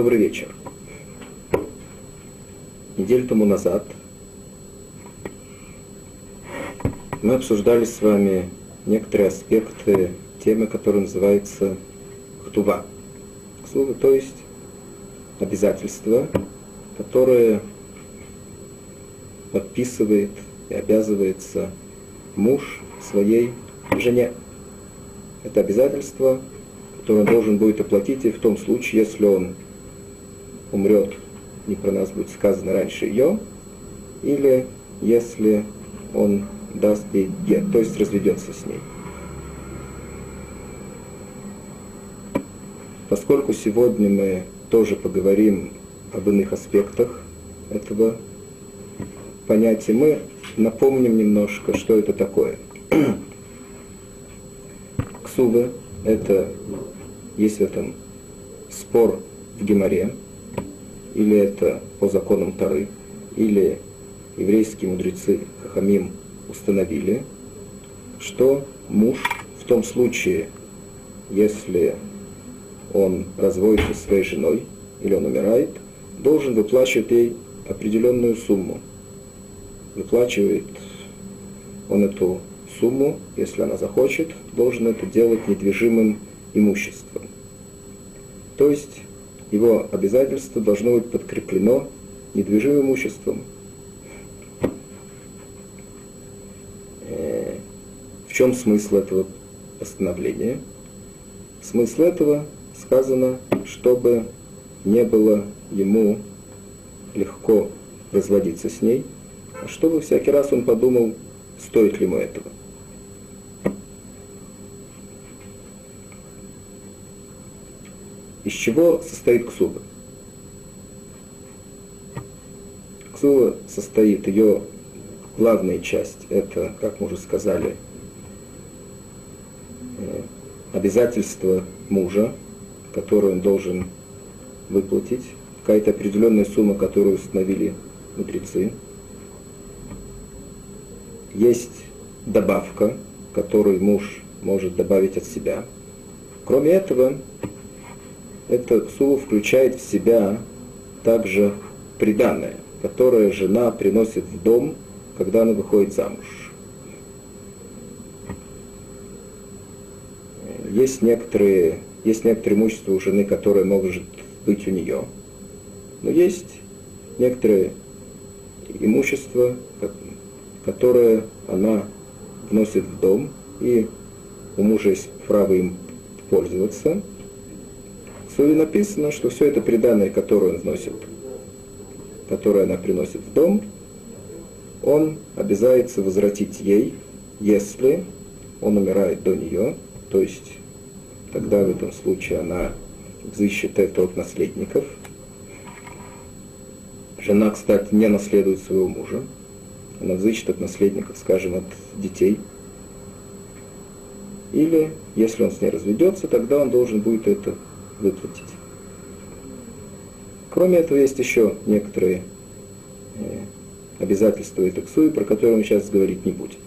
Добрый вечер. Неделю тому назад мы обсуждали с вами некоторые аспекты темы, которая называется ктува. Ктува, то есть обязательства, которые подписывает и обязывается муж своей жене. Это обязательство, которое он должен будет оплатить и в том случае, если он умрет, не про нас будет сказано раньше ее, или если он даст ей гет, то есть разведется с ней. Поскольку сегодня мы тоже поговорим об иных аспектах этого понятия, мы напомним немножко, что это такое. Ксувы – это, есть в этом спор в Геморе, или это по законам Тары, или еврейские мудрецы Хахамим установили, что муж в том случае, если он разводится со своей женой или он умирает, должен выплачивать ей определенную сумму. Выплачивает он эту сумму, если она захочет, должен это делать недвижимым имуществом. То есть его обязательство должно быть подкреплено недвижимым имуществом. Э, в чем смысл этого постановления? Смысл этого сказано, чтобы не было ему легко разводиться с ней, а чтобы всякий раз он подумал, стоит ли ему этого. Из чего состоит ксуба? Ксуба состоит, ее главная часть, это, как мы уже сказали, э, обязательство мужа, которую он должен выплатить, какая-то определенная сумма, которую установили мудрецы. Есть добавка, которую муж может добавить от себя. Кроме этого, эта сумма включает в себя также приданное, которое жена приносит в дом, когда она выходит замуж. Есть некоторые есть некоторые имущества у жены, которое может быть у нее. Но есть некоторые имущество, которое она вносит в дом, и у мужа есть право им пользоваться. Суе написано, что все это преданное, которое он вносит, которое она приносит в дом, он обязается возвратить ей, если он умирает до нее, то есть тогда в этом случае она взыщет это от наследников. Жена, кстати, не наследует своего мужа. Она взыщет от наследников, скажем, от детей. Или, если он с ней разведется, тогда он должен будет это выплатить. Кроме этого, есть еще некоторые э, обязательства и таксуи, про которые мы сейчас говорить не будем.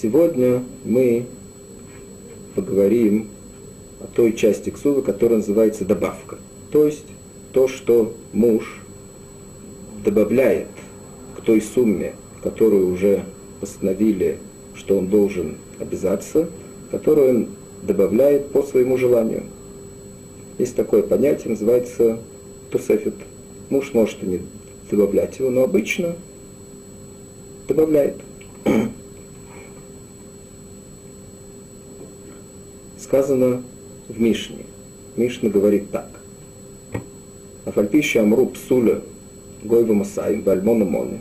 Сегодня мы поговорим о той части ксувы, которая называется добавка. То есть то, что муж добавляет к той сумме, которую уже постановили, что он должен обязаться, которую он добавляет по своему желанию. Есть такое понятие, называется тусефит. Муж может не добавлять его, но обычно добавляет. сказано в Мишне. Мишна говорит так. Афальпища Амру Псуля Гойва Масаим Бальмона Моны.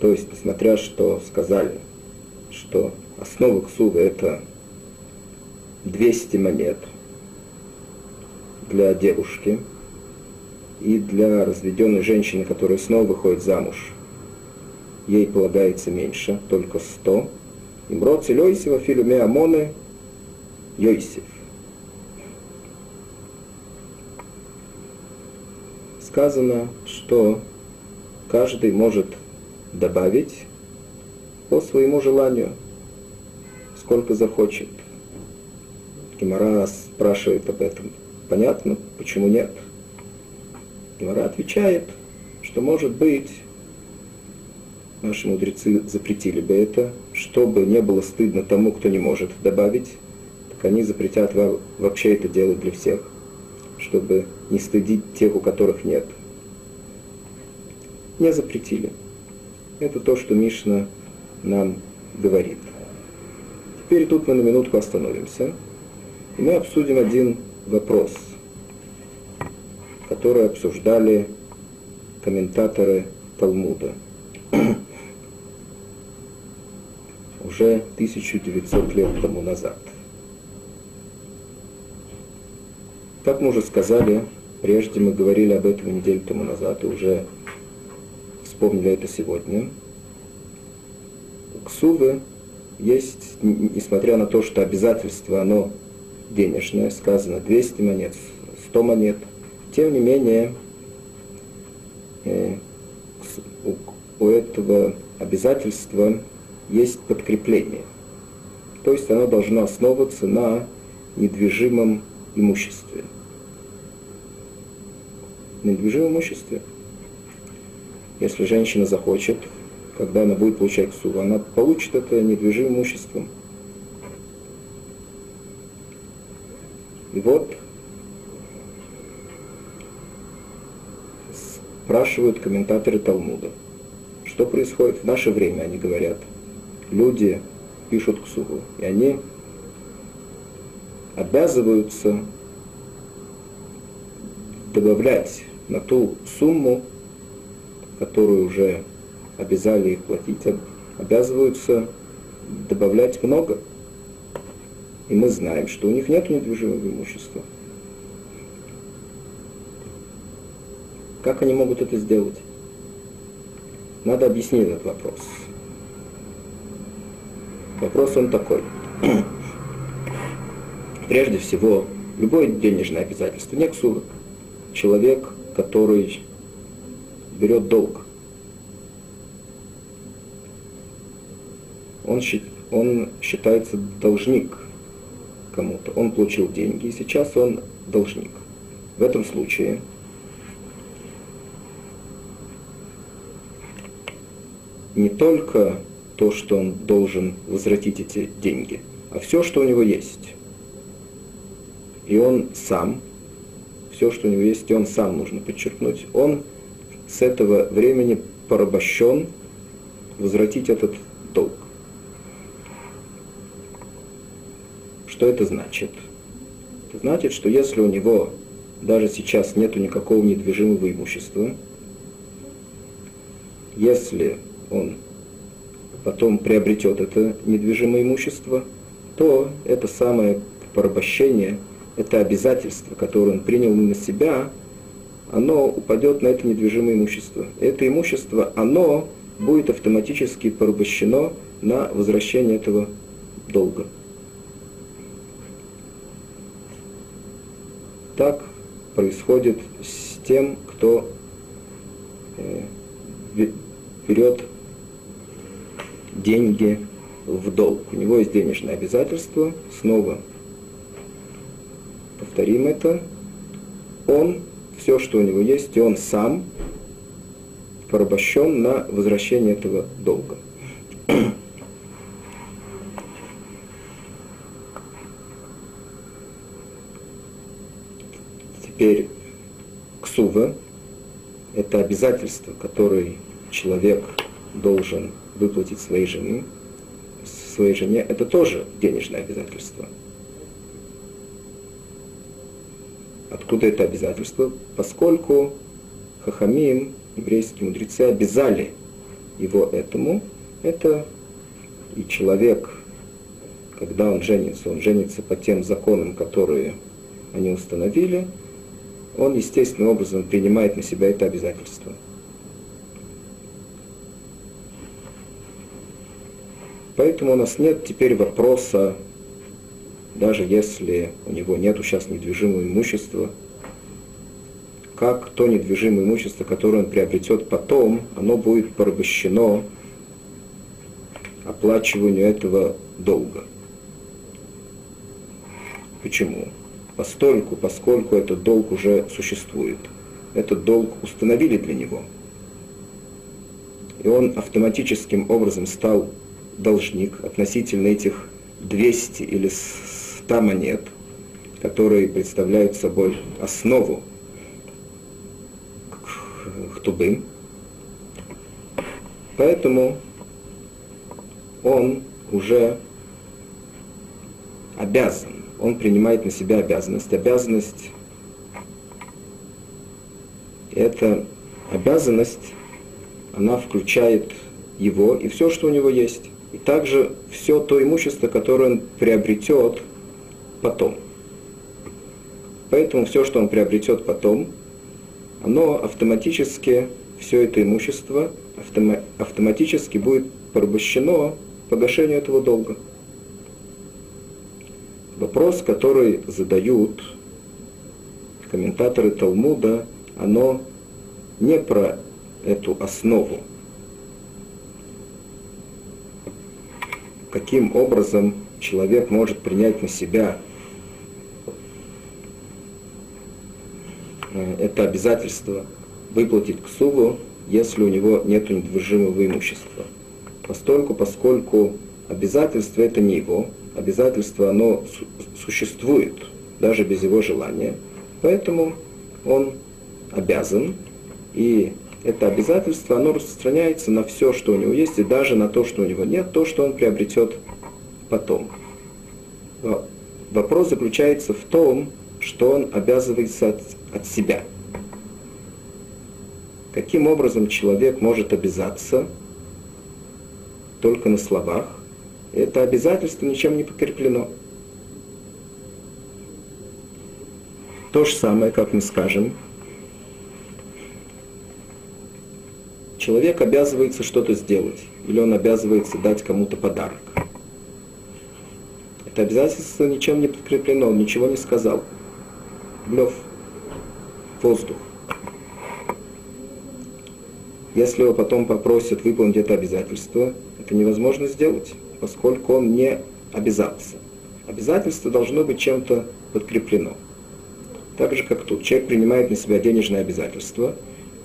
То есть, несмотря что сказали, что основа ксувы это 200 монет для девушки и для разведенной женщины, которая снова выходит замуж, ей полагается меньше, только 100. Имрот Целёйсева Филюме Амоны Йосиф. Сказано, что каждый может добавить по своему желанию, сколько захочет. Гимара спрашивает об этом. Понятно, почему нет? Гимара отвечает, что может быть, наши мудрецы запретили бы это, чтобы не было стыдно тому, кто не может добавить, так они запретят вообще это делать для всех, чтобы не стыдить тех, у которых нет. Не запретили. Это то, что Мишна нам говорит. Теперь тут мы на минутку остановимся, и мы обсудим один вопрос, который обсуждали комментаторы Талмуда. Уже 1900 лет тому назад. Как мы уже сказали, прежде мы говорили об этом неделю тому назад и уже вспомнили это сегодня. Ксувы есть, несмотря на то, что обязательство, оно денежное, сказано 200 монет, 100 монет, тем не менее э, у, у этого обязательства есть подкрепление. То есть оно должно основываться на недвижимом имуществе. Недвижимом имуществе. Если женщина захочет, когда она будет получать ксу, она получит это недвижимым имуществом. И вот спрашивают комментаторы Талмуда, что происходит в наше время, они говорят. Люди пишут ксуву, и они обязываются добавлять на ту сумму, которую уже обязали их платить, обязываются добавлять много. И мы знаем, что у них нет недвижимого имущества. Как они могут это сделать? Надо объяснить этот вопрос. Вопрос он такой. Прежде всего, любое денежное обязательство, не ксува, человек, который берет долг, он, он считается должник кому-то. Он получил деньги, и сейчас он должник. В этом случае не только то, что он должен возвратить эти деньги, а все, что у него есть. И он сам, все, что у него есть, он сам, нужно подчеркнуть, он с этого времени порабощен возвратить этот долг. Что это значит? Это значит, что если у него даже сейчас нет никакого недвижимого имущества, если он потом приобретет это недвижимое имущество, то это самое порабощение, это обязательство, которое он принял на себя, оно упадет на это недвижимое имущество. Это имущество, оно будет автоматически порабощено на возвращение этого долга. Так происходит с тем, кто э, берет деньги в долг. У него есть денежное обязательство. Снова повторим это. Он, все, что у него есть, и он сам порабощен на возвращение этого долга. Теперь ксува – это обязательство, которое человек должен выплатить своей жене, своей жене, это тоже денежное обязательство. Откуда это обязательство? Поскольку Хахамим, еврейские мудрецы, обязали его этому, это и человек, когда он женится, он женится по тем законам, которые они установили – он естественным образом принимает на себя это обязательство. Поэтому у нас нет теперь вопроса, даже если у него нет сейчас недвижимого имущества, как то недвижимое имущество, которое он приобретет потом, оно будет порабощено оплачиванию этого долга. Почему? Постольку, поскольку этот долг уже существует. Этот долг установили для него. И он автоматическим образом стал должник относительно этих 200 или 100 монет, которые представляют собой основу хтубы. Поэтому он уже обязан, он принимает на себя обязанность. Обязанность – это обязанность, она включает его и все, что у него есть. И также все то имущество, которое он приобретет потом. Поэтому все, что он приобретет потом, оно автоматически, все это имущество автоматически будет порабощено погашению этого долга. Вопрос, который задают комментаторы Талмуда, оно не про эту основу. Каким образом человек может принять на себя э, это обязательство выплатить к суву, если у него нет недвижимого имущества. Постольку, поскольку обязательство это не его, обязательство оно существует даже без его желания, поэтому он обязан, и это обязательство, оно распространяется на все, что у него есть, и даже на то, что у него нет, то, что он приобретет потом. Вопрос заключается в том, что он обязывается от, от себя. Каким образом человек может обязаться только на словах, это обязательство ничем не подкреплено. То же самое, как мы скажем, человек обязывается что-то сделать, или он обязывается дать кому-то подарок. Это обязательство ничем не подкреплено, он ничего не сказал. Блев, воздух. Если его потом попросят выполнить это обязательство, это невозможно сделать, поскольку он не обязался. Обязательство должно быть чем-то подкреплено. Так же, как тут. Человек принимает на себя денежное обязательство,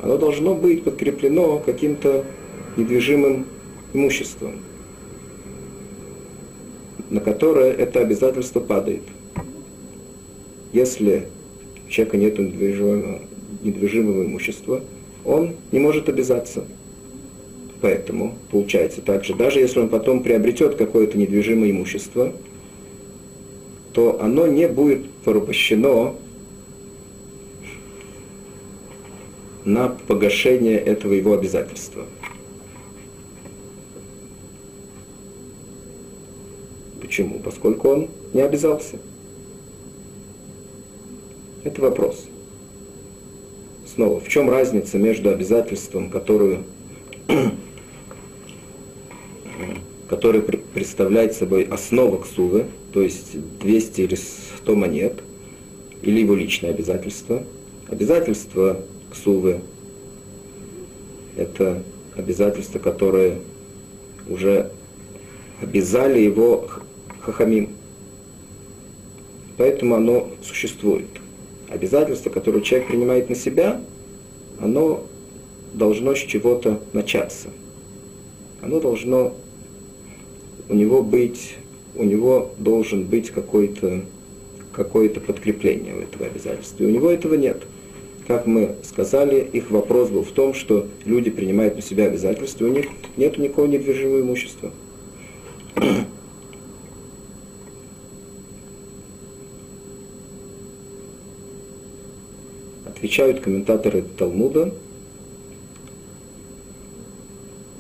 оно должно быть подкреплено каким-то недвижимым имуществом, на которое это обязательство падает. Если у человека нет недвижимого, недвижимого имущества, он не может обязаться – Поэтому получается так же, даже если он потом приобретет какое-то недвижимое имущество, то оно не будет порабощено на погашение этого его обязательства. Почему? Поскольку он не обязался. Это вопрос. Снова, в чем разница между обязательством, которое который представляет собой основу ксувы, то есть 200 или 100 монет, или его личное обязательство. Обязательство ксувы – это обязательство, которое уже обязали его хахамим. Поэтому оно существует. Обязательство, которое человек принимает на себя, оно должно с чего-то начаться. Оно должно у него быть, у него должен быть какой-то какое-то подкрепление у этого обязательства. И у него этого нет. Как мы сказали, их вопрос был в том, что люди принимают на себя обязательства, у них нет никакого недвижимого имущества. Отвечают комментаторы Талмуда,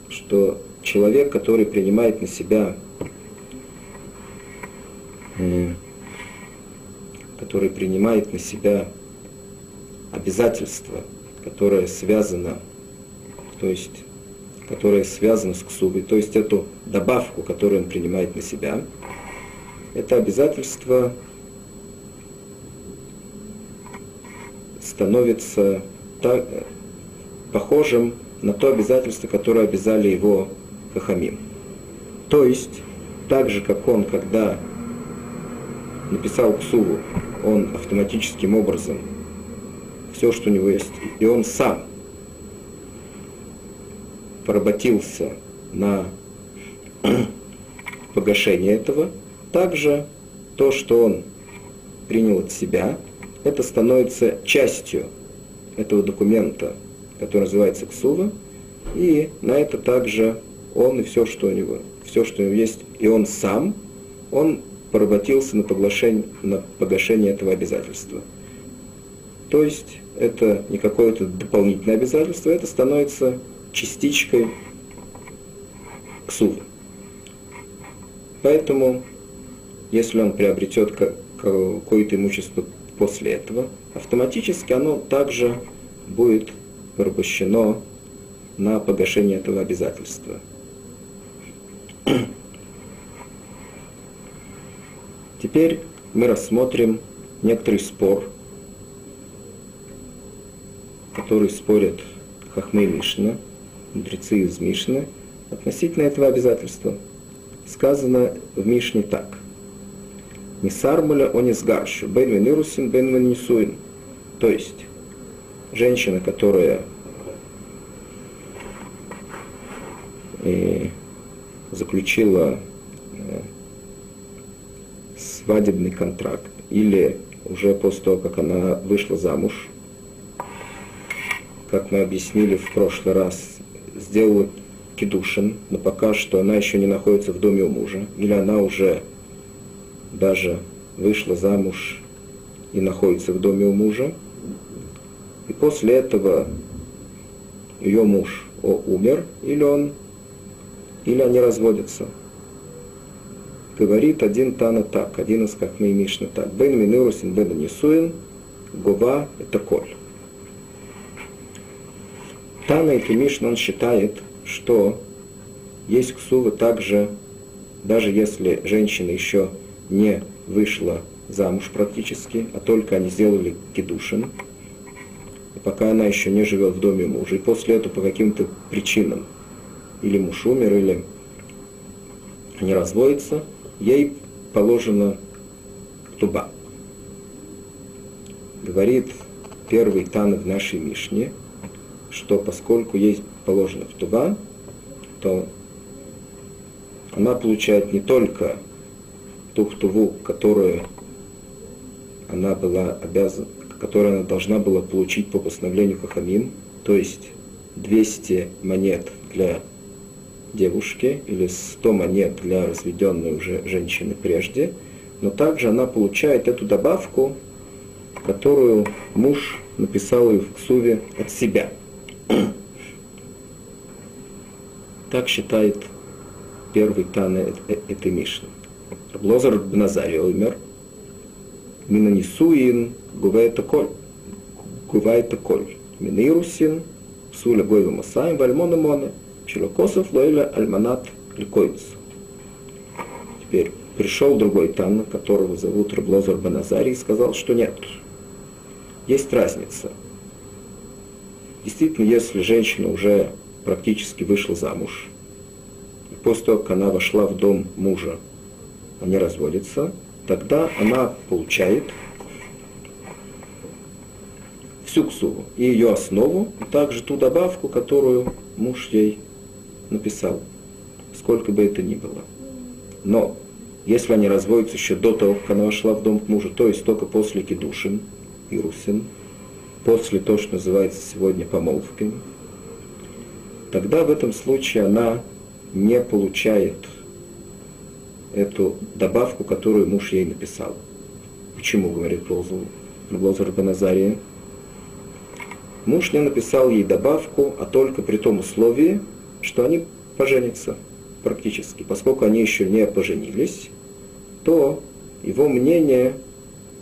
что человек, который принимает на себя, который принимает на себя обязательство, которое связано, то есть, которое связано с ксубой, то есть эту добавку, которую он принимает на себя, это обязательство становится так, похожим на то обязательство, которое обязали его хахамим. То есть, так же, как он, когда написал ксуву, он автоматическим образом все, что у него есть, и он сам поработился на погашение этого, также то, что он принял от себя, это становится частью этого документа, который называется ксува, и на это также он и все, что у него, все, что у него есть, и он сам, он поработился на, поглашение, на погашение этого обязательства. То есть это не какое-то дополнительное обязательство, это становится частичкой ксувы. Поэтому, если он приобретет какое-то имущество после этого, автоматически оно также будет порабощено на погашение этого обязательства. Теперь мы рассмотрим некоторый спор, который спорят Хахмей Мишна, мудрецы из Мишны, относительно этого обязательства. Сказано в Мишне так. Нисармуля онисгаршу, бен венирусин, бен венисуин. То есть, женщина, которая и э, заключила э, свадебный контракт, или уже после того, как она вышла замуж, как мы объяснили в прошлый раз, сделала кедушин, но пока что она еще не находится в доме у мужа, или она уже даже вышла замуж и находится в доме у мужа, и после этого ее муж о, умер, или он, или они разводятся. Говорит один Тана так, один из мы Мишна так. Бен Минурусин Бен Нисуин, Гува это коль. Тана и Мишна он считает, что есть ксува также, даже если женщина еще не вышла замуж практически, а только они сделали кедушин, пока она еще не живет в доме мужа, и после этого по каким-то причинам, или муж умер, или не разводится, ей положено туба. Говорит первый Тан в нашей Мишне, что поскольку есть положено в туба, то она получает не только ту ктуву, которую она была обязана, которую она должна была получить по постановлению Хахамим, то есть 200 монет для девушки или 100 монет для разведенной уже женщины прежде, но также она получает эту добавку, которую муж написал в Ксуве от себя. Так считает первый Тана этой Мишны. Лозар Бназари умер. Минанисуин гувает коль. Гувает коль. Минирусин псуля гойва масаем вальмона моне. Челокосов лойля альманат ликойц. Теперь пришел другой Тан, которого зовут Раблозар Баназари, и сказал, что нет. Есть разница. Действительно, если женщина уже практически вышла замуж, и после того, как она вошла в дом мужа, они разводятся, тогда она получает всю ксуву и ее основу, и также ту добавку, которую муж ей написал, сколько бы это ни было. Но если они разводятся еще до того, как она вошла в дом к мужу, то есть только после кедушин и русин, после того, что называется сегодня помолвками, тогда в этом случае она не получает эту добавку, которую муж ей написал. Почему, говорит Лозар Баназария? Муж не написал ей добавку, а только при том условии, что они поженятся практически. Поскольку они еще не поженились, то его мнение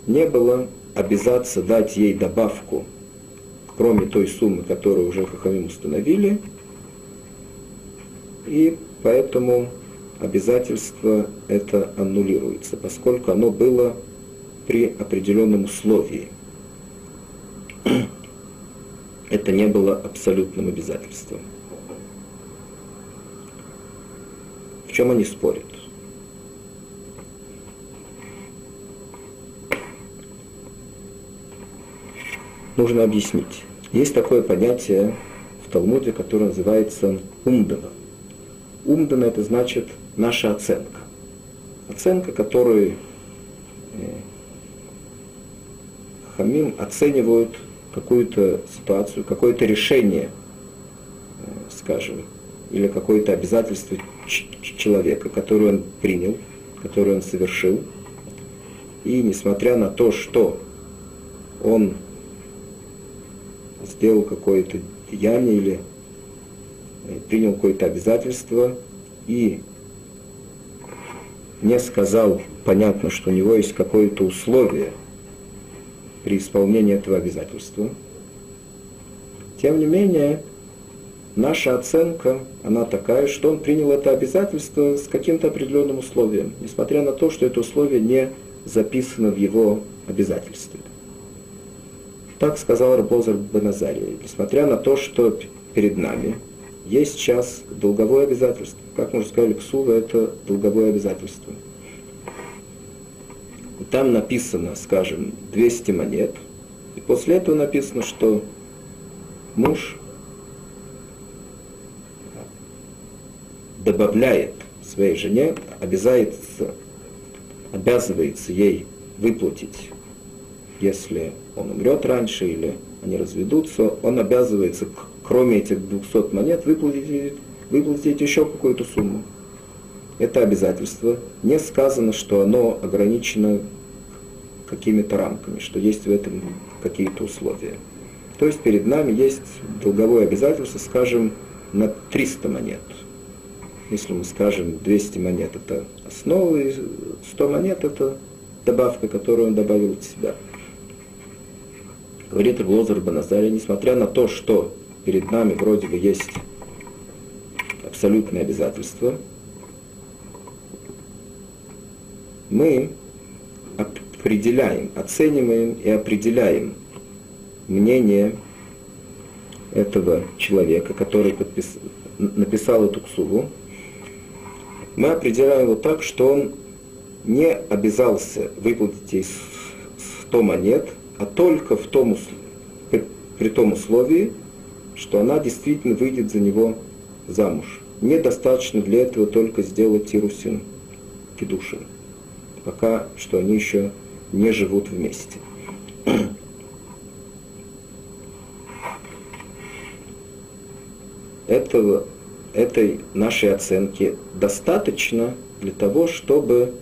не было обязаться дать ей добавку, кроме той суммы, которую уже Хахамим установили, и поэтому обязательство это аннулируется, поскольку оно было при определенном условии. Это не было абсолютным обязательством. чем они спорят? Нужно объяснить. Есть такое понятие в Талмуде, которое называется умдана. Умдана это значит наша оценка. Оценка, которую э, хамим оценивают какую-то ситуацию, какое-то решение, э, скажем, или какое-то обязательство человека, которое он принял, которое он совершил. И несмотря на то, что он сделал какое-то деяние или э, принял какое-то обязательство и не сказал, понятно, что у него есть какое-то условие при исполнении этого обязательства. Тем не менее, наша оценка, она такая, что он принял это обязательство с каким-то определенным условием, несмотря на то, что это условие не записано в его обязательстве. Так сказал Рабозар Баназария, несмотря на то, что перед нами есть сейчас долговое обязательство. Как мы уже сказали, ксува – это долговое обязательство. Там написано, скажем, 200 монет, и после этого написано, что муж добавляет своей жене, обязается, обязывается ей выплатить если он умрет раньше или они разведутся, он обязывается, кроме этих 200 монет, выплатить, выплатить еще какую-то сумму. Это обязательство. Не сказано, что оно ограничено какими-то рамками, что есть в этом какие-то условия. То есть перед нами есть долговое обязательство, скажем, на 300 монет. Если мы скажем 200 монет это основа, и 100 монет это добавка, которую он добавил от себя – говорит Рблозар Баназария, несмотря на то, что перед нами вроде бы есть абсолютное обязательство, мы определяем, оцениваем и определяем мнение этого человека, который подпис... написал эту ксуву, мы определяем его так, что он не обязался выплатить ей 100 монет, а только в том, при, том условии, что она действительно выйдет за него замуж. Недостаточно для этого только сделать Тирусин Кедушин, пока что они еще не живут вместе. Этого, этой нашей оценки достаточно для того, чтобы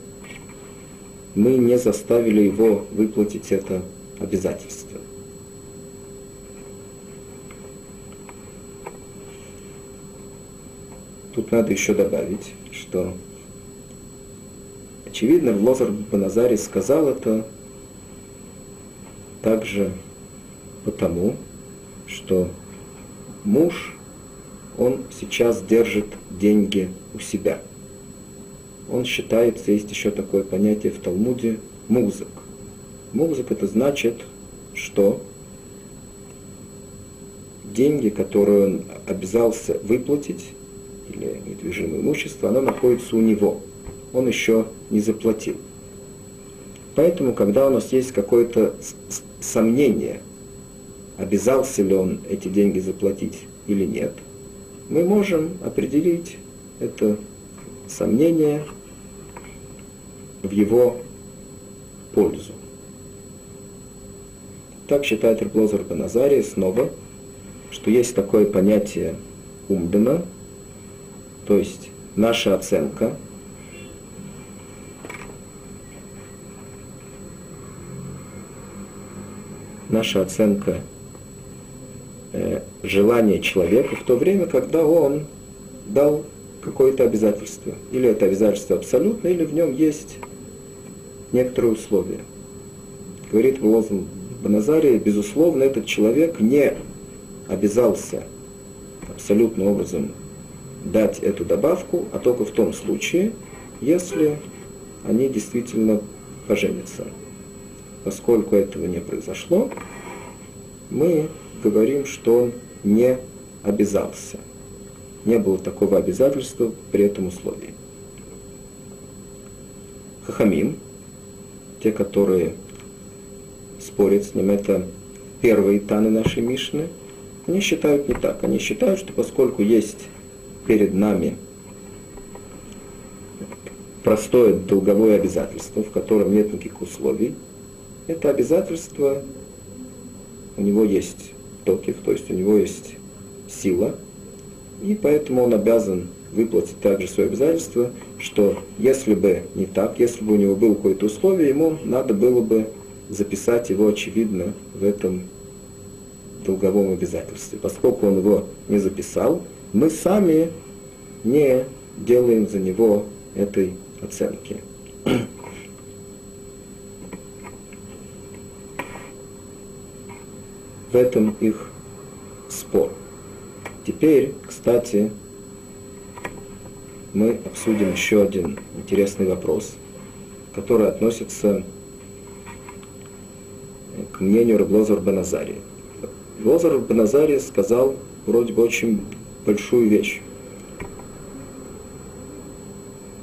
мы не заставили его выплатить это обязательства. Тут надо еще добавить, что очевидно, Лозар Баназари сказал это также потому, что муж, он сейчас держит деньги у себя. Он считается, есть еще такое понятие в Талмуде, музык. Музык это значит, что деньги, которые он обязался выплатить, или недвижимое имущество, оно находится у него. Он еще не заплатил. Поэтому, когда у нас есть какое-то сомнение, обязался ли он эти деньги заплатить или нет, мы можем определить это сомнение в его пользу. Так считает Реплозер Баназарий снова, что есть такое понятие умдана, то есть наша оценка, наша оценка э, желания человека в то время, когда он дал какое-то обязательство. Или это обязательство абсолютно, или в нем есть некоторые условия. Говорит Волозин Баназария, безусловно, этот человек не обязался абсолютным образом дать эту добавку, а только в том случае, если они действительно поженятся. Поскольку этого не произошло, мы говорим, что он не обязался. Не было такого обязательства при этом условии. Хахамим, те, которые спорит с ним, это первые таны нашей Мишны, они считают не так. Они считают, что поскольку есть перед нами простое долговое обязательство, в котором нет никаких условий, это обязательство, у него есть токив, то есть у него есть сила, и поэтому он обязан выплатить также свое обязательство, что если бы не так, если бы у него было какое-то условие, ему надо было бы записать его, очевидно, в этом долговом обязательстве. Поскольку он его не записал, мы сами не делаем за него этой оценки. В этом их спор. Теперь, кстати, мы обсудим еще один интересный вопрос, который относится к мнению Раблозар Баназари. Лозар Баназари сказал вроде бы очень большую вещь.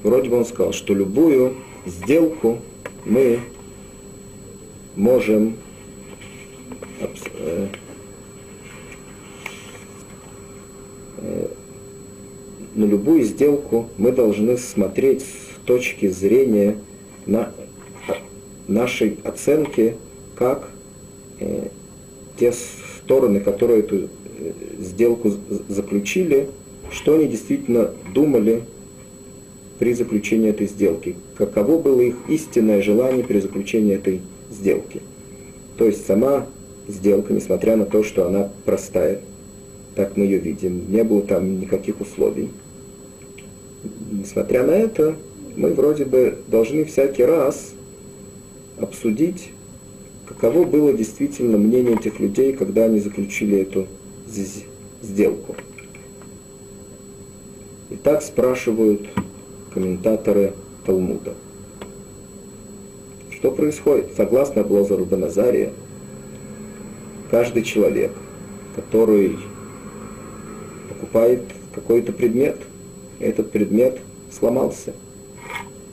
Вроде бы он сказал, что любую сделку мы можем э, э, на любую сделку мы должны смотреть с точки зрения на нашей оценки, как э, те стороны, которые эту сделку заключили, что они действительно думали при заключении этой сделки, каково было их истинное желание при заключении этой сделки. То есть сама сделка, несмотря на то, что она простая, так мы ее видим, не было там никаких условий. Несмотря на это, мы вроде бы должны всякий раз обсудить, каково было действительно мнение этих людей, когда они заключили эту сделку. И так спрашивают комментаторы Талмуда. Что происходит? Согласно Блозару Баназария, каждый человек, который покупает какой-то предмет, этот предмет сломался,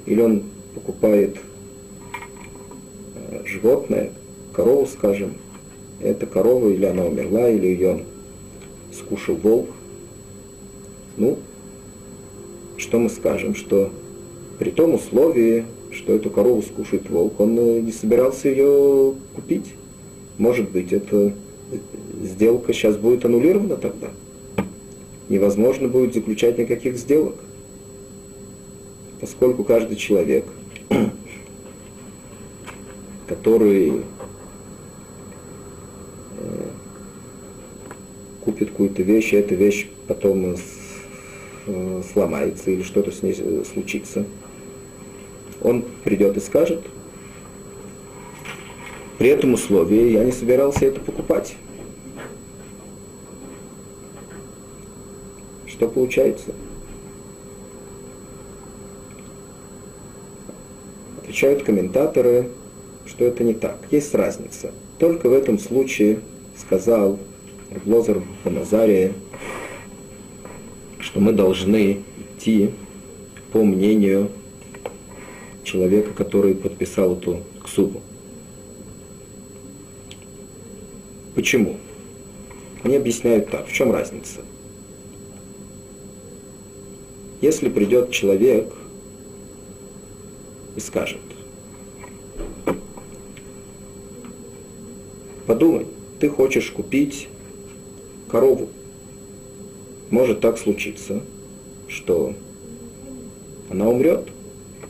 или он покупает э, животное, корову, скажем, эта корова или она умерла, или ее скушал волк, ну, что мы скажем, что при том условии, что эту корову скушает волк, он э, не собирался ее купить. Может быть, эта сделка сейчас будет аннулирована тогда. Невозможно будет заключать никаких сделок. Поскольку каждый человек, который э, купит какую-то вещь, и эта вещь потом Э, сломается или что-то с ней э, случится, он придет и скажет, при этом условии я не собирался это покупать. Что получается? Отвечают комментаторы, что это не так. Есть разница. Только в этом случае сказал Лозер Назария, что мы должны идти по мнению человека, который подписал эту ксубу. Почему? Они объясняют так. В чем разница? Если придет человек и скажет, подумай, ты хочешь купить корову, может так случиться, что она умрет.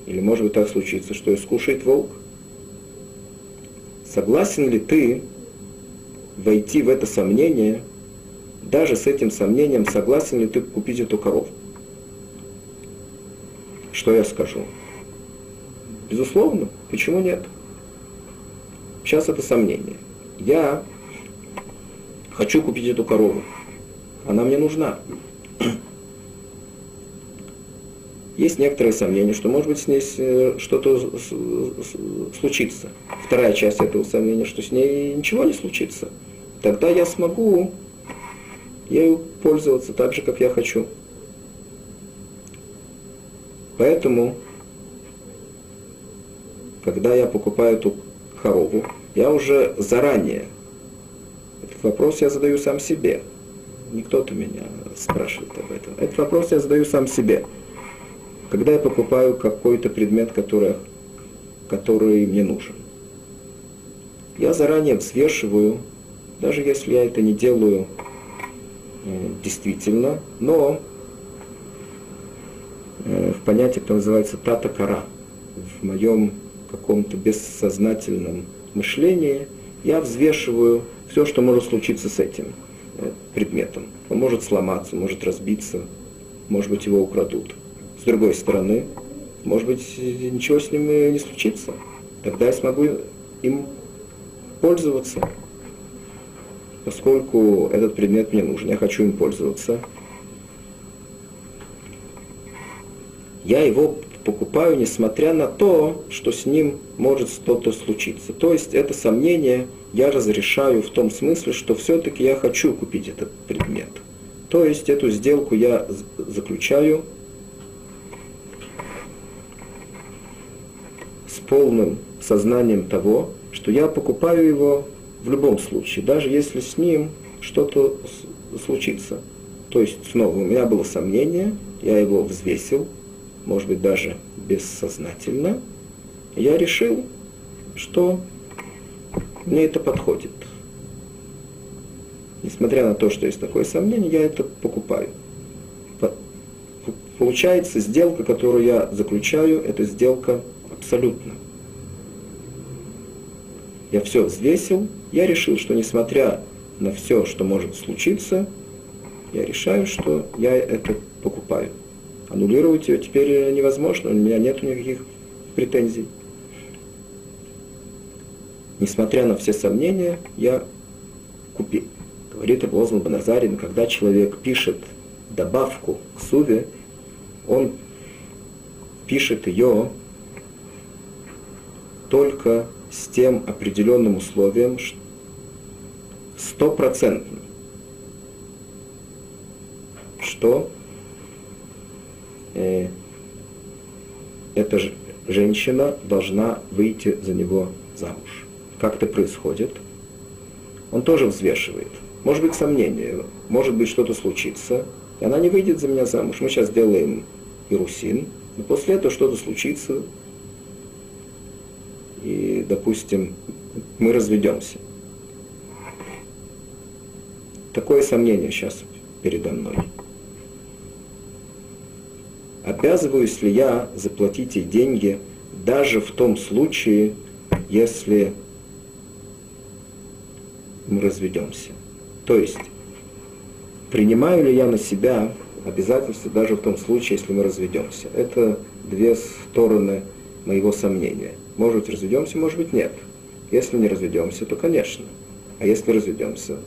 Или может так случиться, что ее скушает волк. Согласен ли ты войти в это сомнение, даже с этим сомнением, согласен ли ты купить эту корову? Что я скажу? Безусловно, почему нет? Сейчас это сомнение. Я хочу купить эту корову она мне нужна. Есть некоторые сомнения, что может быть с ней э, что-то случится. Вторая часть этого сомнения, что с ней ничего не случится. Тогда я смогу ею пользоваться так же, как я хочу. Поэтому, когда я покупаю эту корову, я уже заранее Этот вопрос я задаю сам себе. Не кто-то меня спрашивает об этом. Этот вопрос я задаю сам себе. Когда я покупаю какой-то предмет, который, который мне нужен, я заранее взвешиваю, даже если я это не делаю э, действительно, но э, в понятии, которое называется тата-кара, в моем каком-то бессознательном мышлении, я взвешиваю все, что может случиться с этим э, предметом. Он может сломаться, может разбиться, может быть, его украдут. С другой стороны, может быть, ничего с ним не случится. Тогда я смогу им пользоваться, поскольку этот предмет мне нужен, я хочу им пользоваться. Я его покупаю, несмотря на то, что с ним может что-то случиться. То есть это сомнение я разрешаю в том смысле, что все-таки я хочу купить этот предмет. То есть эту сделку я заключаю с полным сознанием того, что я покупаю его в любом случае, даже если с ним что-то случится. То есть снова у меня было сомнение, я его взвесил, может быть даже бессознательно, я решил, что мне это подходит. Несмотря на то, что есть такое сомнение, я это покупаю. Получается, сделка, которую я заключаю, это сделка абсолютно. Я все взвесил, я решил, что несмотря на все, что может случиться, я решаю, что я это покупаю. Аннулировать ее теперь невозможно, у меня нет никаких претензий. Несмотря на все сомнения, я купил. Говорит Абозл Баназарин, когда человек пишет добавку к суве, он пишет ее только с тем определенным условием, стопроцентно, что э, эта женщина должна выйти за него замуж. Как это происходит? Он тоже взвешивает. Может быть сомнение, может быть что-то случится, и она не выйдет за меня замуж. Мы сейчас делаем ирусин, но после этого что-то случится, и, допустим, мы разведемся. Такое сомнение сейчас передо мной. Обязываюсь ли я заплатить ей деньги даже в том случае, если мы разведемся? То есть, принимаю ли я на себя обязательства даже в том случае, если мы разведемся? Это две стороны моего сомнения. Может быть, разведемся, может быть, нет. Если не разведемся, то конечно. А если разведемся,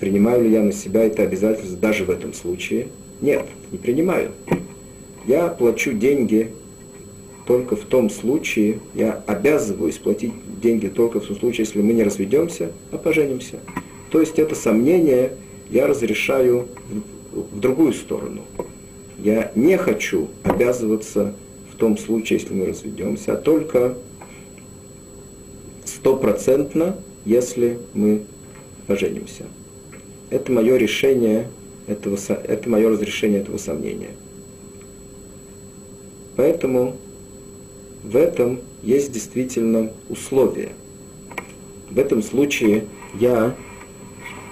принимаю ли я на себя это обязательство даже в этом случае? Нет, не принимаю. Я плачу деньги только в том случае, я обязываюсь платить деньги только в том случае, если мы не разведемся, а поженимся. То есть это сомнение я разрешаю в, в другую сторону. Я не хочу обязываться том случае, если мы разведемся, а только стопроцентно, если мы поженимся. Это мое решение, этого, это мое разрешение этого сомнения. Поэтому в этом есть действительно условия. В этом случае я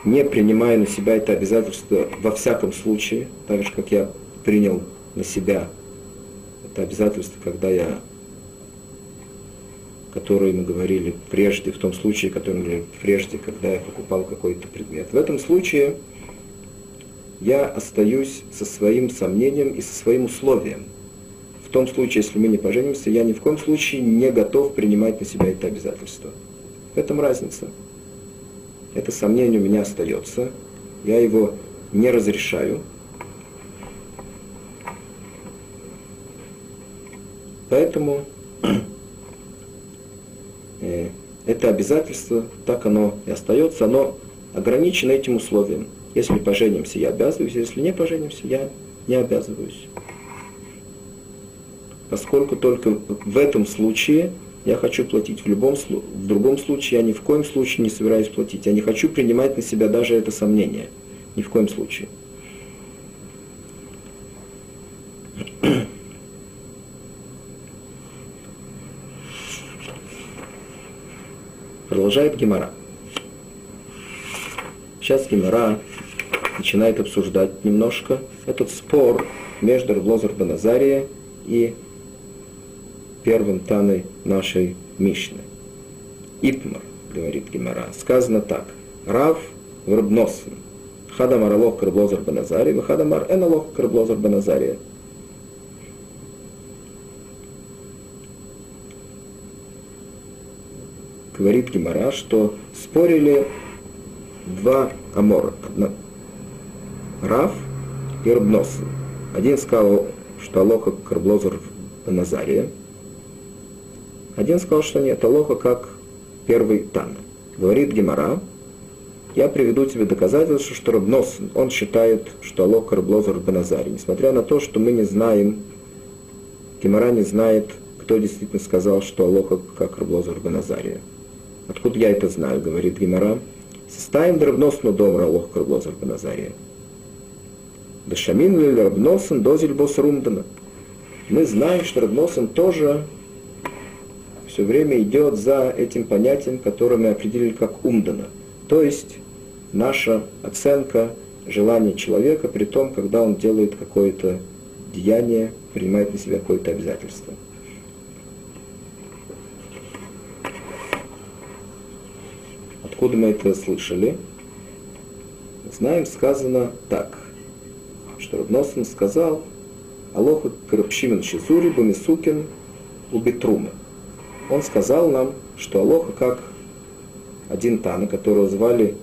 не принимаю на себя это обязательство во всяком случае, так же, как я принял на себя это обязательство, когда я, которые мы говорили прежде, в том случае, который мы говорили прежде, когда я покупал какой-то предмет. В этом случае я остаюсь со своим сомнением и со своим условием. В том случае, если мы не поженимся, я ни в коем случае не готов принимать на себя это обязательство. В этом разница. Это сомнение у меня остается, я его не разрешаю, Поэтому э, это обязательство, так оно и остается, оно ограничено этим условием. Если поженимся, я обязываюсь, если не поженимся, я не обязываюсь. Поскольку только в этом случае я хочу платить в любом в другом случае я ни в коем случае не собираюсь платить. Я не хочу принимать на себя даже это сомнение. Ни в коем случае. Продолжает Гемора. Сейчас Гемора начинает обсуждать немножко этот спор между Раблозер Баназария и первым Таной нашей Мишны. Ипмар, говорит Гемора, сказано так. Рав Врбносен. Хадамар Алох Карблозер Баназария, Хадамар Эналох Карблозер Баназария. Говорит Гемора, что спорили два Амора. Рав и Рабносен. Один сказал, что Алоха Карблозер Назария. Один сказал, что нет, Алоха как первый Тан. Говорит Гемора, я приведу тебе доказательство, что Рабносен, он считает, что Алоха Карблозер Баназарий. Несмотря на то, что мы не знаем, Гемора не знает, кто действительно сказал, что Алоха как Рабнозар Баназария. Откуда я это знаю, говорит Гемора. Составим древносну дом Алоха Карблозар Баназария. Дашамин Рабносен дозель бос рундана. Мы знаем, что Рабносен тоже все время идет за этим понятием, которое мы определили как умдана. То есть наша оценка желания человека при том, когда он делает какое-то деяние, принимает на себя какое-то обязательство. Откуда мы это слышали? Знаем, сказано так – что Рабносен сказал Алоха Крапшимен Шизури Бамисукин Убитрума. Он сказал нам, что Алоха как один Тана, которого звали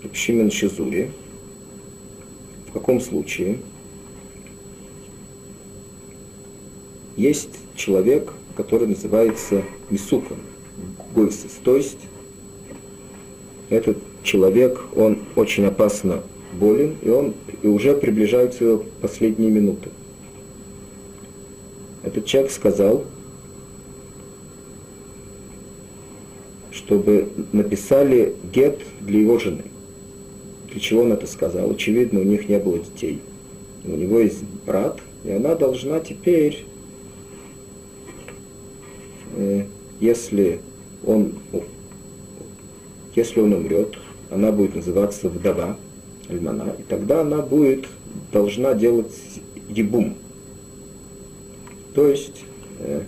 Крапшимен Шизури, в каком случае? Есть человек, который называется Мисукан, Гойсис, то есть этот человек, он очень опасно болен, и он и уже приближаются последние минуты. Этот человек сказал, чтобы написали гет для его жены. Для чего он это сказал? Очевидно, у них не было детей. У него есть брат, и она должна теперь, э, если он, если он умрет, она будет называться вдова, Альмана, и тогда она будет, должна делать ебум. То есть э,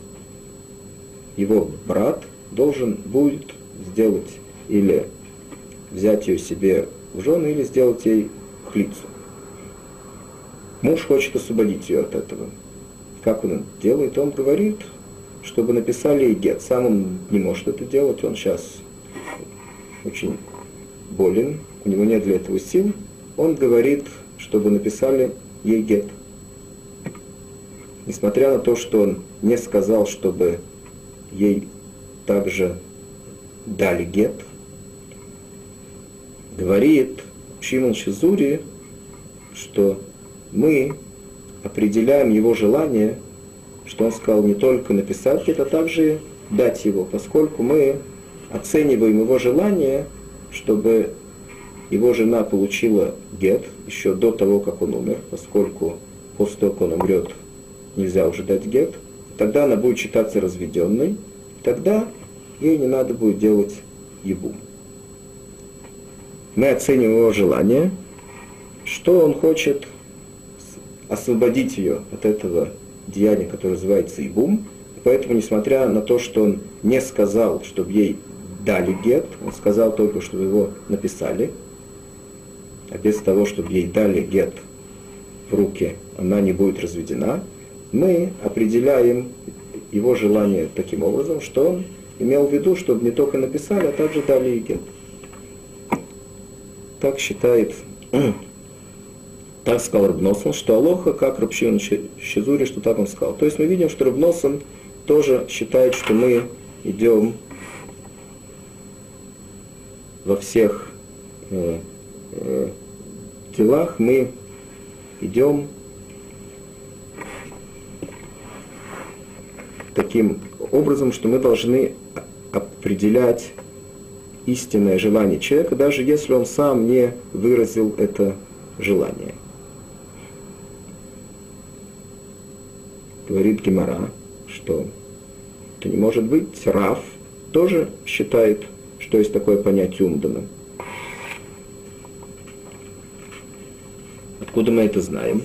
его брат должен будет сделать или взять ее себе в жены, или сделать ей хлицу. Муж хочет освободить ее от этого. Как он это делает? Он говорит, чтобы написали ей гет. Сам он не может это делать, он сейчас очень болен, у него нет для этого сил, он говорит, чтобы написали ей гет. Несмотря на то, что он не сказал, чтобы ей также дали гет, говорит Шимон Шизури, что мы определяем его желание, что он сказал не только написать гет, а также дать его, поскольку мы оцениваем его желание, чтобы его жена получила гет еще до того, как он умер, поскольку после того, как он умрет, нельзя уже дать гет. Тогда она будет считаться разведенной, тогда ей не надо будет делать ебу. Мы оцениваем его желание, что он хочет освободить ее от этого деяния, которое называется ибум. Поэтому, несмотря на то, что он не сказал, чтобы ей дали гет, он сказал только, чтобы его написали, а без того, чтобы ей дали гет в руки, она не будет разведена, мы определяем его желание таким образом, что он имел в виду, чтобы не только написали, а также дали гет. Так считает, так сказал Рабносон, что Алоха, как Рабшин Щезури, что так он сказал. То есть мы видим, что Рабносон тоже считает, что мы идем во всех э, э, делах мы идем таким образом, что мы должны определять истинное желание человека, даже если он сам не выразил это желание. Говорит Гемора, что это не может быть. Раф тоже считает, что есть такое понятие умдана. Откуда мы это знаем?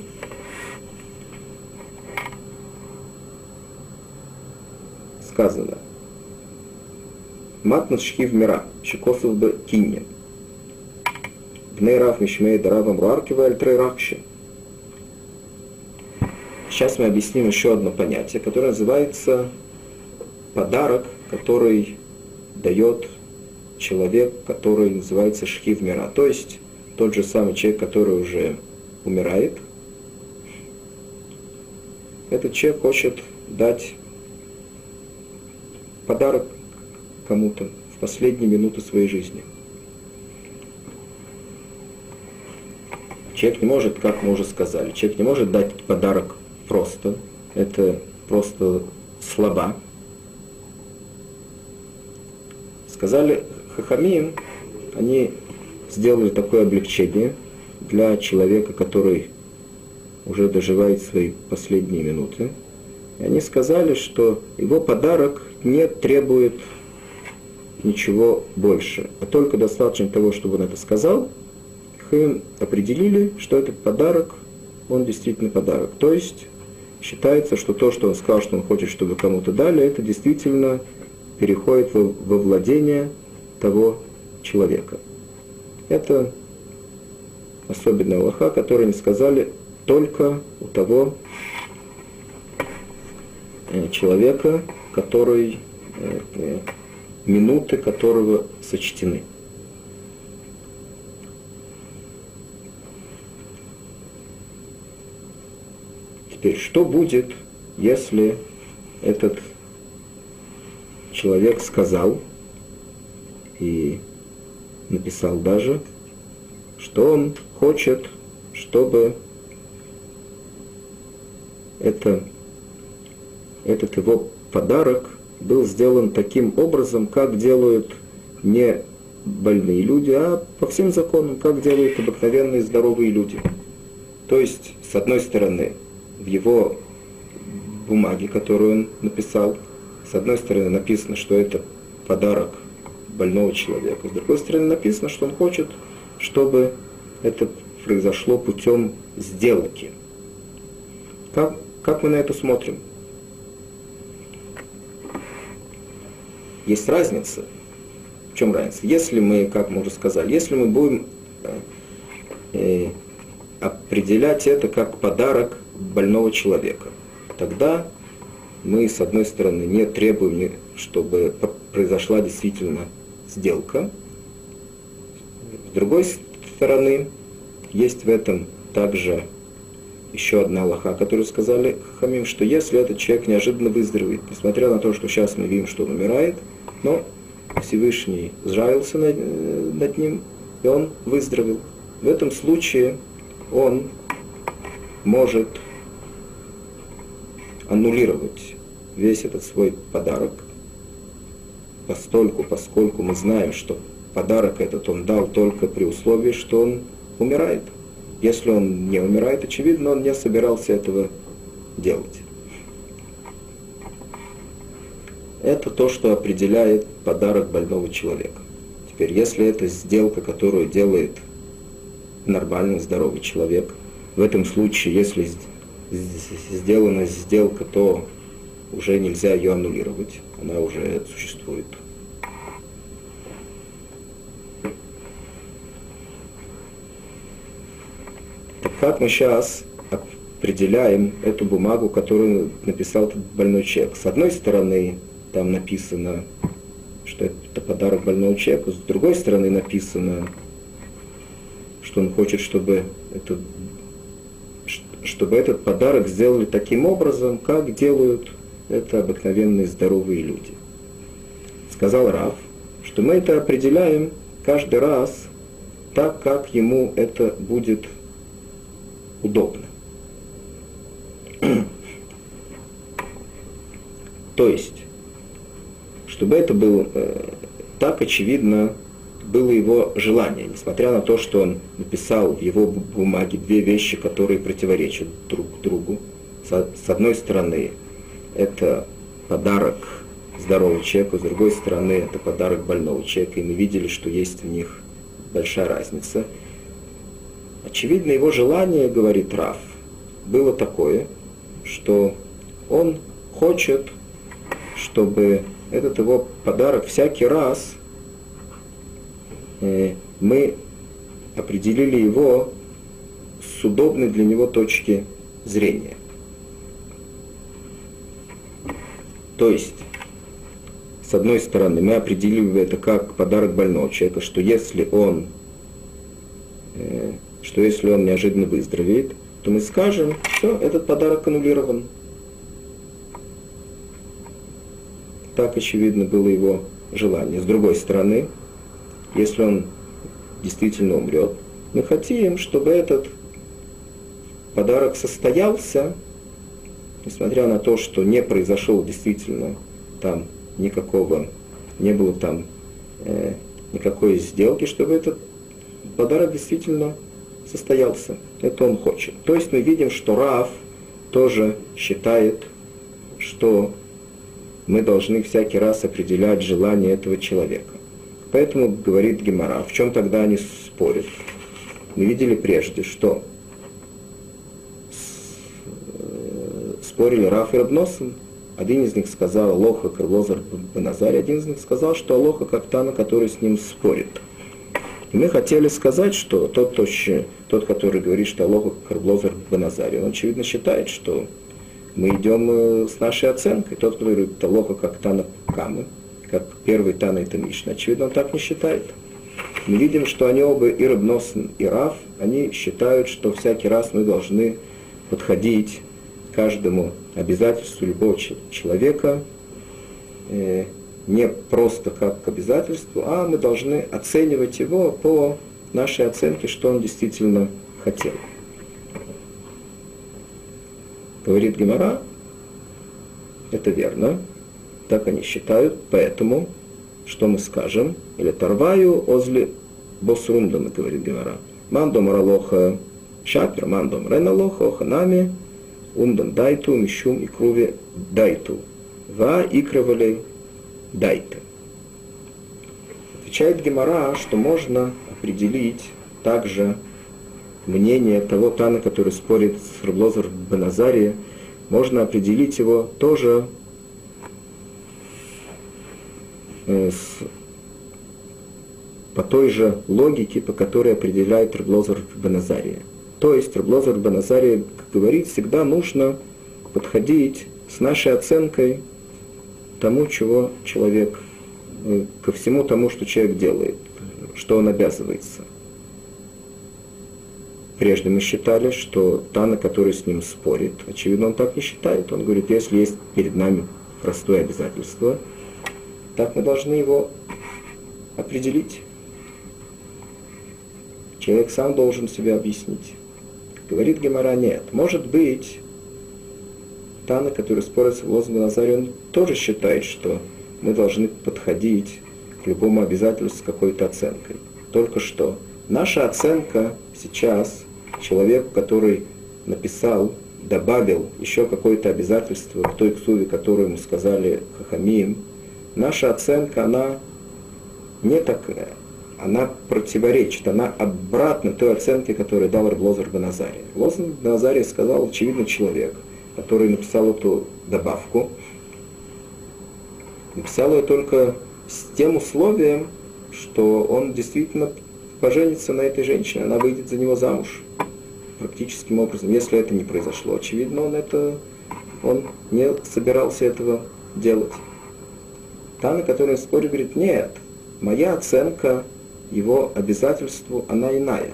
Сказано. Матнус шхив мира, шикосов бы кине. Бней рав мишмей даравам руаркива альтрей ракши. Сейчас мы объясним еще одно понятие, которое называется подарок, который дает человек, который называется шхив мира. То есть тот же самый человек, который уже умирает. Этот человек хочет дать подарок кому-то в последние минуты своей жизни. Человек не может, как мы уже сказали, человек не может дать подарок просто. Это просто слова. Сказали Хахамим, они сделали такое облегчение для человека, который уже доживает свои последние минуты. И они сказали, что его подарок не требует ничего больше, а только достаточно того, чтобы он это сказал. Хим определили, что этот подарок, он действительно подарок. То есть считается, что то, что он сказал, что он хочет, чтобы кому-то дали, это действительно переходит во, во владение того человека. Это особенная Аллаха, которую они сказали только у того э, человека, который, э, минуты которого сочтены. Теперь, что будет, если этот человек сказал и написал даже, что он хочет, чтобы это, этот его подарок был сделан таким образом, как делают не больные люди, а по всем законам, как делают обыкновенные здоровые люди. То есть, с одной стороны, в его бумаге, которую он написал, с одной стороны написано, что это подарок больного человека, с другой стороны написано, что он хочет, чтобы это произошло путем сделки. Как, как мы на это смотрим? Есть разница. В чем разница? Если мы, как мы уже сказали, если мы будем э, э определять это как подарок больного человека, тогда мы, с одной стороны, не требуем, чтобы произошла действительно сделка. С другой стороны, есть в этом также еще одна Аллаха, которую сказали Хамим, что если этот человек неожиданно выздоровеет, несмотря на то, что сейчас мы видим, что он умирает, но Всевышний сжалился над, над ним, и он выздоровел. В этом случае он может аннулировать весь этот свой подарок, постольку, поскольку мы знаем, что подарок этот он дал только при условии, что он умирает. Если он не умирает, очевидно, он не собирался этого делать. Это то, что определяет подарок больного человека. Теперь, если это сделка, которую делает нормальный, здоровый человек, в этом случае, если сделана сделка, то уже нельзя ее аннулировать, она уже существует. Так как мы сейчас определяем эту бумагу, которую написал этот больной человек? С одной стороны, там написано, что это подарок больному человеку, с другой стороны написано, что он хочет, чтобы это чтобы этот подарок сделали таким образом, как делают это обыкновенные здоровые люди. Сказал Раф, что мы это определяем каждый раз так, как ему это будет удобно. То есть, чтобы это было э, так очевидно, было его желание, несмотря на то, что он написал в его бумаге две вещи, которые противоречат друг другу. С одной стороны, это подарок здорового человека, с другой стороны, это подарок больного человека, и мы видели, что есть в них большая разница. Очевидно, его желание, говорит Раф, было такое, что он хочет, чтобы этот его подарок всякий раз э, мы определили его с удобной для него точки зрения. То есть, с одной стороны, мы определили это как подарок больного человека, что если он, э, что если он неожиданно выздоровеет, то мы скажем, что этот подарок аннулирован. Так, очевидно, было его желание. С другой стороны, если он действительно умрет, мы хотим, чтобы этот подарок состоялся, несмотря на то, что не произошел действительно там никакого, не было там э, никакой сделки, чтобы этот подарок действительно состоялся. Это он хочет. То есть мы видим, что Раф тоже считает, что мы должны всякий раз определять желание этого человека. Поэтому говорит Гемора, в чем тогда они спорят? Мы видели прежде, что э, спорили Раф и Рабносом. Один из них сказал Алоха Карлозар Баназарь, один из них сказал, что Алоха как Тана, который с ним спорит. И мы хотели сказать, что тот, тот, который говорит, что Алоха Карблозар Баназарь, он очевидно считает, что мы идем э, с нашей оценкой. Тот, кто говорит Алоха как Тана Камы, как первый Тана это Мишна, очевидно, он так не считает. Мы видим, что они оба, и Рабносен, и Раф, они считают, что всякий раз мы должны подходить каждому обязательству любого человека, э, не просто как к обязательству, а мы должны оценивать его по нашей оценке, что он действительно хотел. Говорит Гемора, это верно, так они считают, поэтому, что мы скажем, или Тарваю озли босрундана, говорит Гемора. Мандом ралоха шапер, мандом реналоха, оханами, умдан дайту, мишум и круви дайту. Ва икрывали дайте. Отвечает Гемора, что можно определить также мнение того Тана, который спорит с Раблозер Беназаре, можно определить его тоже э, с, по той же логике, по которой определяет Раблозер Беназария. То есть Раблозер Беназария говорит, всегда нужно подходить с нашей оценкой тому, чего человек, э, ко всему тому, что человек делает, что он обязывается – Прежде мы считали, что Тана, который с ним спорит, очевидно, он так не считает. Он говорит, если есть перед нами простое обязательство, так мы должны его определить. Человек сам должен себе объяснить. Говорит Гемора, нет. Может быть, Тана, который спорит с Лозом Назаре, он тоже считает, что мы должны подходить к любому обязательству с какой-то оценкой. Только что наша оценка сейчас человек, который написал, добавил еще какое-то обязательство к той ксуве, которую ему сказали Хахамием, наша оценка, она не такая, она противоречит, она обратна той оценке, которую дал Раблозер Беназария. Лозер Беназария сказал, очевидно, человек, который написал эту добавку, написал ее только с тем условием, что он действительно поженится на этой женщине, она выйдет за него замуж практическим образом. Если это не произошло, очевидно, он это он не собирался этого делать. Та, на которой спорит, говорит, нет, моя оценка его обязательству, она иная.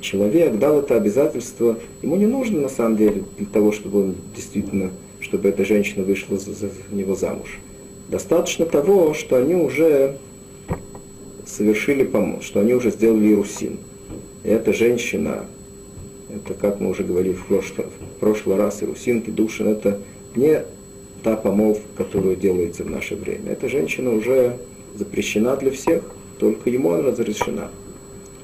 Человек дал это обязательство, ему не нужно на самом деле для того, чтобы он действительно, чтобы эта женщина вышла за, за него замуж. Достаточно того, что они уже совершили помощь, что они уже сделали Ирусин. Эта женщина, это, как мы уже говорили в прошлый, в прошлый раз, Ирусин, Кедушин, это не та помолвка, которую делается в наше время. Эта женщина уже запрещена для всех, только ему она разрешена.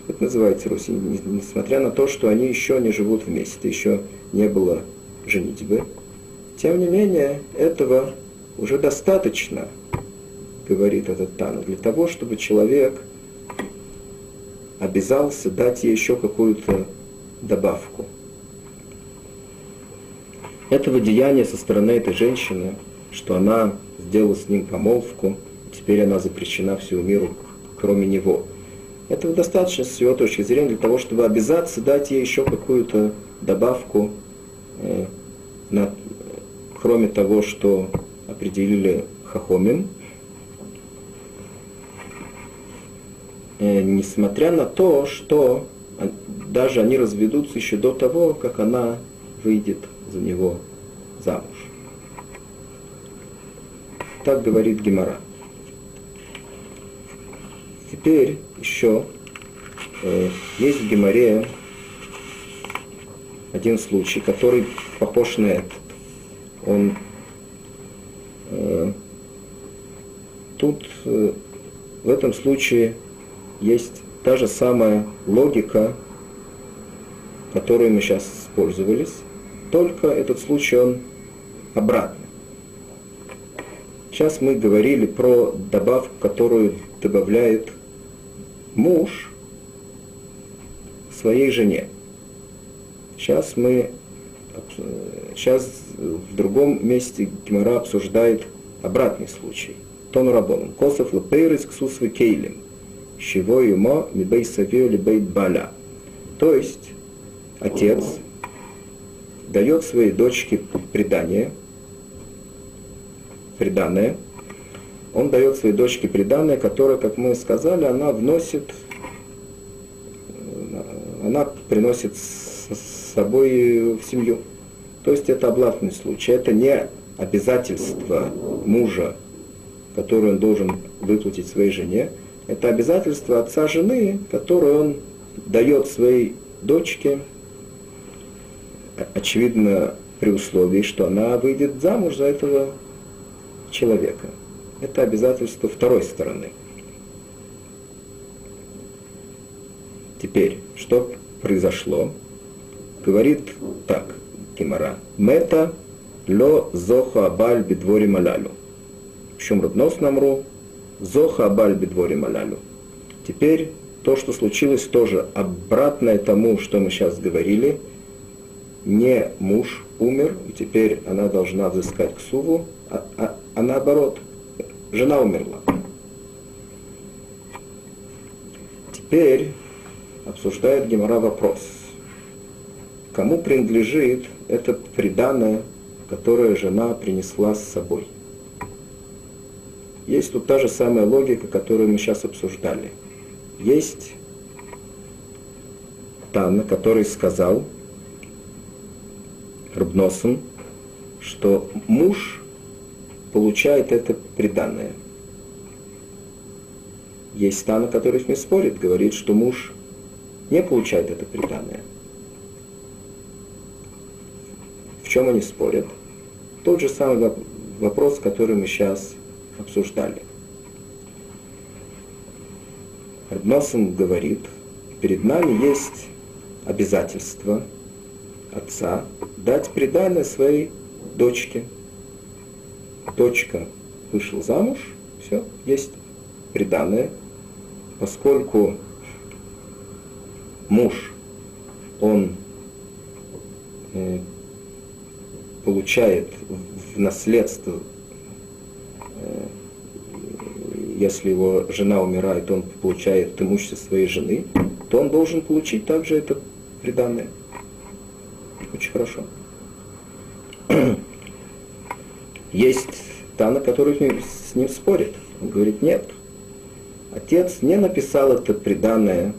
Это называется Руси, несмотря на то, что они еще не живут вместе, еще не было женитьбы. Тем не менее, этого уже достаточно, говорит этот Тану, для того, чтобы человек обязался дать ей еще какую-то добавку. Этого деяния со стороны этой женщины, что она сделала с ним помолвку, теперь она запрещена всему миру, кроме него. Этого достаточно с его точки зрения для того, чтобы обязаться дать ей еще какую-то добавку, э, на, кроме того, что определили Хахомин, несмотря на то, что даже они разведутся еще до того, как она выйдет за него замуж. Так говорит Гемора. Теперь еще э, есть в Геморе один случай, который похож на этот. Он э, тут э, в этом случае есть та же самая логика, которой мы сейчас использовались, только этот случай он обратный. Сейчас мы говорили про добавку, которую добавляет муж своей жене. Сейчас мы, сейчас в другом месте Гимара обсуждает обратный случай. Тон Рабоном. Косов лапейрис ксус кейлем. Шиво юмо мибей савио либей баля. То есть, отец дает своей дочке предание, преданное, он дает своей дочке преданное, которое, как мы сказали, она вносит, она приносит с собой в семью. То есть это обратный случай. Это не обязательство мужа, которое он должен выплатить своей жене. Это обязательство отца жены, которое он дает своей дочке очевидно, при условии, что она выйдет замуж за этого человека. Это обязательство второй стороны. Теперь, что произошло? Говорит так, Гимара. Мета ло зоха абаль бедвори малялю. В чем роднос намру? Зоха абаль бедвори малялю. Теперь то, что случилось, тоже обратное тому, что мы сейчас говорили – не муж умер, и теперь она должна взыскать ксуву, а, а, а наоборот, жена умерла. Теперь обсуждает Гемора вопрос, кому принадлежит это преданное, которое жена принесла с собой. Есть тут та же самая логика, которую мы сейчас обсуждали. Есть Тан, который сказал, Рабносом, что муж получает это преданное. Есть стана, который с ним спорит, говорит, что муж не получает это преданное. В чем они спорят? Тот же самый вопрос, который мы сейчас обсуждали. Рабносом говорит, перед нами есть обязательство отца дать преданное своей дочке. Дочка вышла замуж, все, есть преданное, поскольку муж, он э, получает в наследство, э, если его жена умирает, он получает имущество своей жены, то он должен получить также это преданное. Очень хорошо. Есть Тана, который с ним спорит. Он говорит, нет, отец не написал это преданное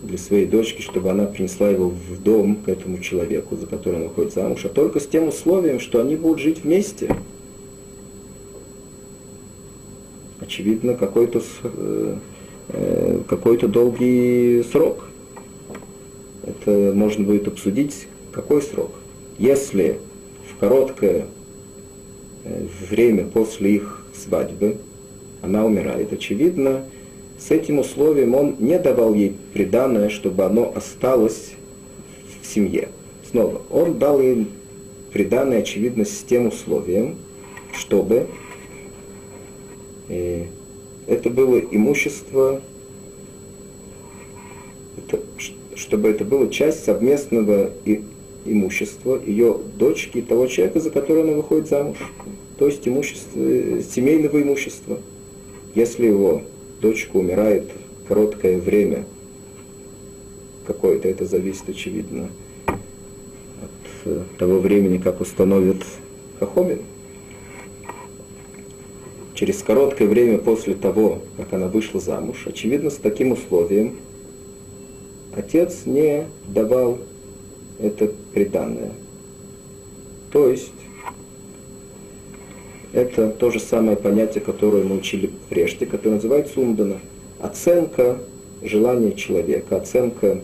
для своей дочки, чтобы она принесла его в дом к этому человеку, за которым он выходит замуж, а только с тем условием, что они будут жить вместе. Очевидно, какой-то э, э, какой-то долгий срок это можно будет обсудить, какой срок. Если в короткое э, время после их свадьбы, она умирает, очевидно, с этим условием он не давал ей приданное, чтобы оно осталось в семье. Снова, он дал ей приданное, очевидно, с тем условием, чтобы э, это было имущество, это, чтобы это было часть совместного и, имущества ее дочки и того человека, за которого она выходит замуж. То есть имущество, семейного имущества. Если его дочка умирает короткое время, какое-то это зависит, очевидно, от э, того времени, как установит Хахомин, через короткое время после того, как она вышла замуж, очевидно, с таким условием, отец не давал это приданное. То есть, это то же самое понятие, которое мы учили прежде, которое называется умдана. Оценка желания человека, оценка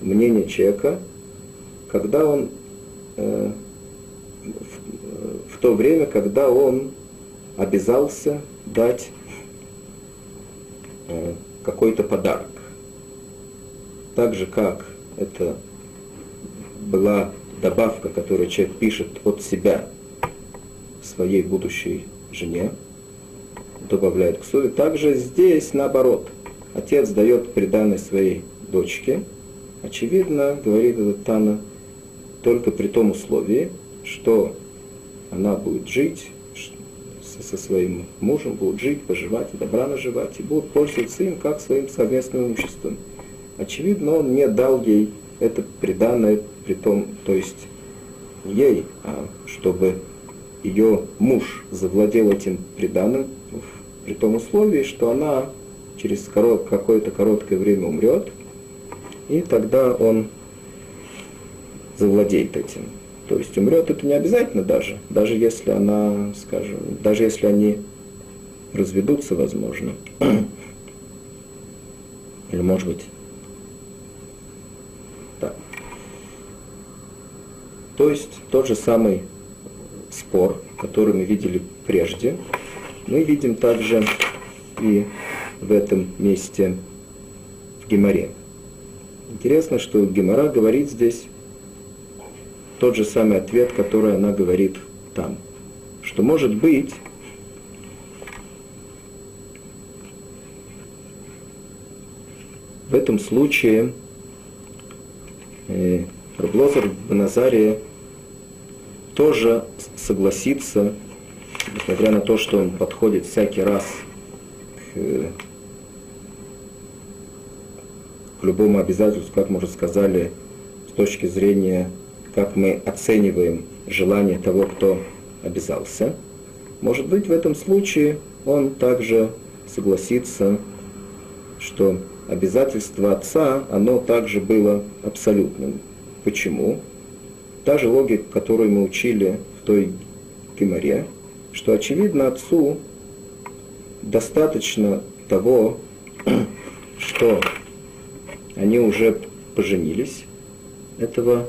мнения человека, когда он э, в, в то время, когда он обязался дать э, какой-то подарок. Так же, как это была добавка, которую человек пишет от себя своей будущей жене, добавляет к суе. Также здесь наоборот. Отец дает приданной своей дочке. Очевидно, говорит этот Тана, только при том условии, что она будет жить со своим мужем, будут жить, поживать, добра наживать, и будут пользоваться им как своим совместным имуществом. Очевидно, он не дал ей это приданное, при том, то есть ей, а чтобы ее муж завладел этим приданным, при том условии, что она через какое-то короткое время умрет, и тогда он завладеет этим. То есть умрет это не обязательно даже, даже если она, скажем, даже если они разведутся, возможно. Или может быть, да. То есть тот же самый спор, который мы видели прежде, мы видим также и в этом месте в Геморе. Интересно, что Гемора говорит здесь тот же самый ответ, который она говорит там. Что может быть, в этом случае э, Раблозер Баназария тоже согласится, несмотря на то, что он подходит всякий раз к, к любому обязательству, как мы уже сказали, с точки зрения, как мы оцениваем желание того, кто обязался. Может быть, в этом случае он также согласится, что обязательство отца, оно также было абсолютным. Почему? та же логика, которую мы учили в той геморе, что очевидно отцу достаточно того, что они уже поженились, этого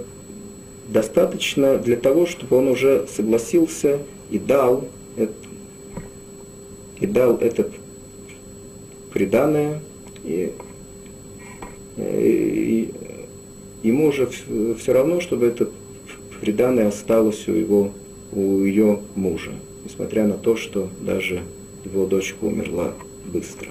достаточно для того, чтобы он уже согласился и дал, и дал это преданное, и, и, и ему уже все равно, чтобы это приданное осталось у, его, у ее мужа, несмотря на то, что даже его дочка умерла быстро.